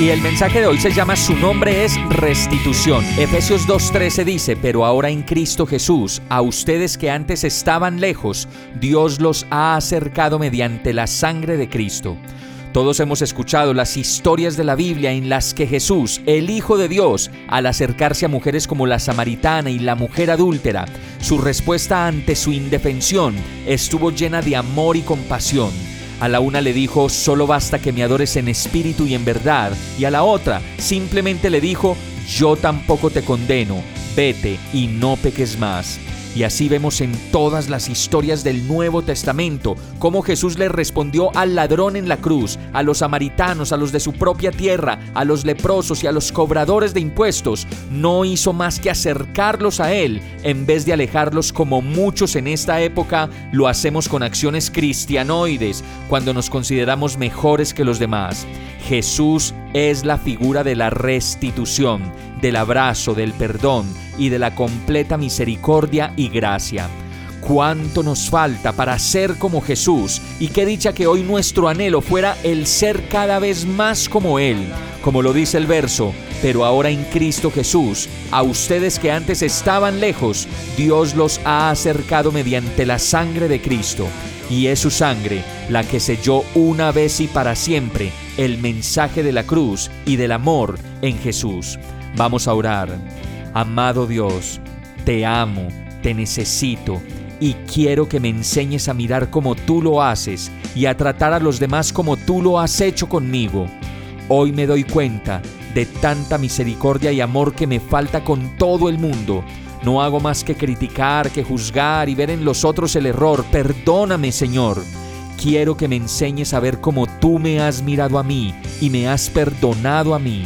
Y el mensaje de hoy se llama Su nombre es restitución. Efesios 2.13 dice, pero ahora en Cristo Jesús, a ustedes que antes estaban lejos, Dios los ha acercado mediante la sangre de Cristo. Todos hemos escuchado las historias de la Biblia en las que Jesús, el Hijo de Dios, al acercarse a mujeres como la samaritana y la mujer adúltera, su respuesta ante su indefensión estuvo llena de amor y compasión. A la una le dijo, solo basta que me adores en espíritu y en verdad. Y a la otra simplemente le dijo, yo tampoco te condeno, vete y no peques más. Y así vemos en todas las historias del Nuevo Testamento cómo Jesús le respondió al ladrón en la cruz, a los samaritanos, a los de su propia tierra, a los leprosos y a los cobradores de impuestos. No hizo más que acercarlos a Él en vez de alejarlos como muchos en esta época lo hacemos con acciones cristianoides cuando nos consideramos mejores que los demás. Jesús es la figura de la restitución, del abrazo, del perdón y de la completa misericordia y gracia. ¿Cuánto nos falta para ser como Jesús? Y qué dicha que hoy nuestro anhelo fuera el ser cada vez más como Él. Como lo dice el verso, pero ahora en Cristo Jesús, a ustedes que antes estaban lejos, Dios los ha acercado mediante la sangre de Cristo. Y es su sangre la que selló una vez y para siempre el mensaje de la cruz y del amor en Jesús. Vamos a orar. Amado Dios, te amo, te necesito y quiero que me enseñes a mirar como tú lo haces y a tratar a los demás como tú lo has hecho conmigo. Hoy me doy cuenta de tanta misericordia y amor que me falta con todo el mundo. No hago más que criticar, que juzgar y ver en los otros el error. Perdóname, Señor. Quiero que me enseñes a ver cómo tú me has mirado a mí y me has perdonado a mí.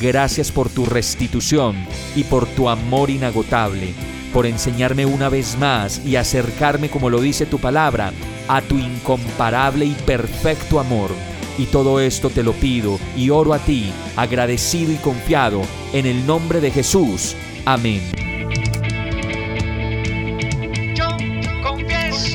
Gracias por tu restitución y por tu amor inagotable, por enseñarme una vez más y acercarme, como lo dice tu palabra, a tu incomparable y perfecto amor. Y todo esto te lo pido y oro a ti, agradecido y confiado, en el nombre de Jesús. Amén.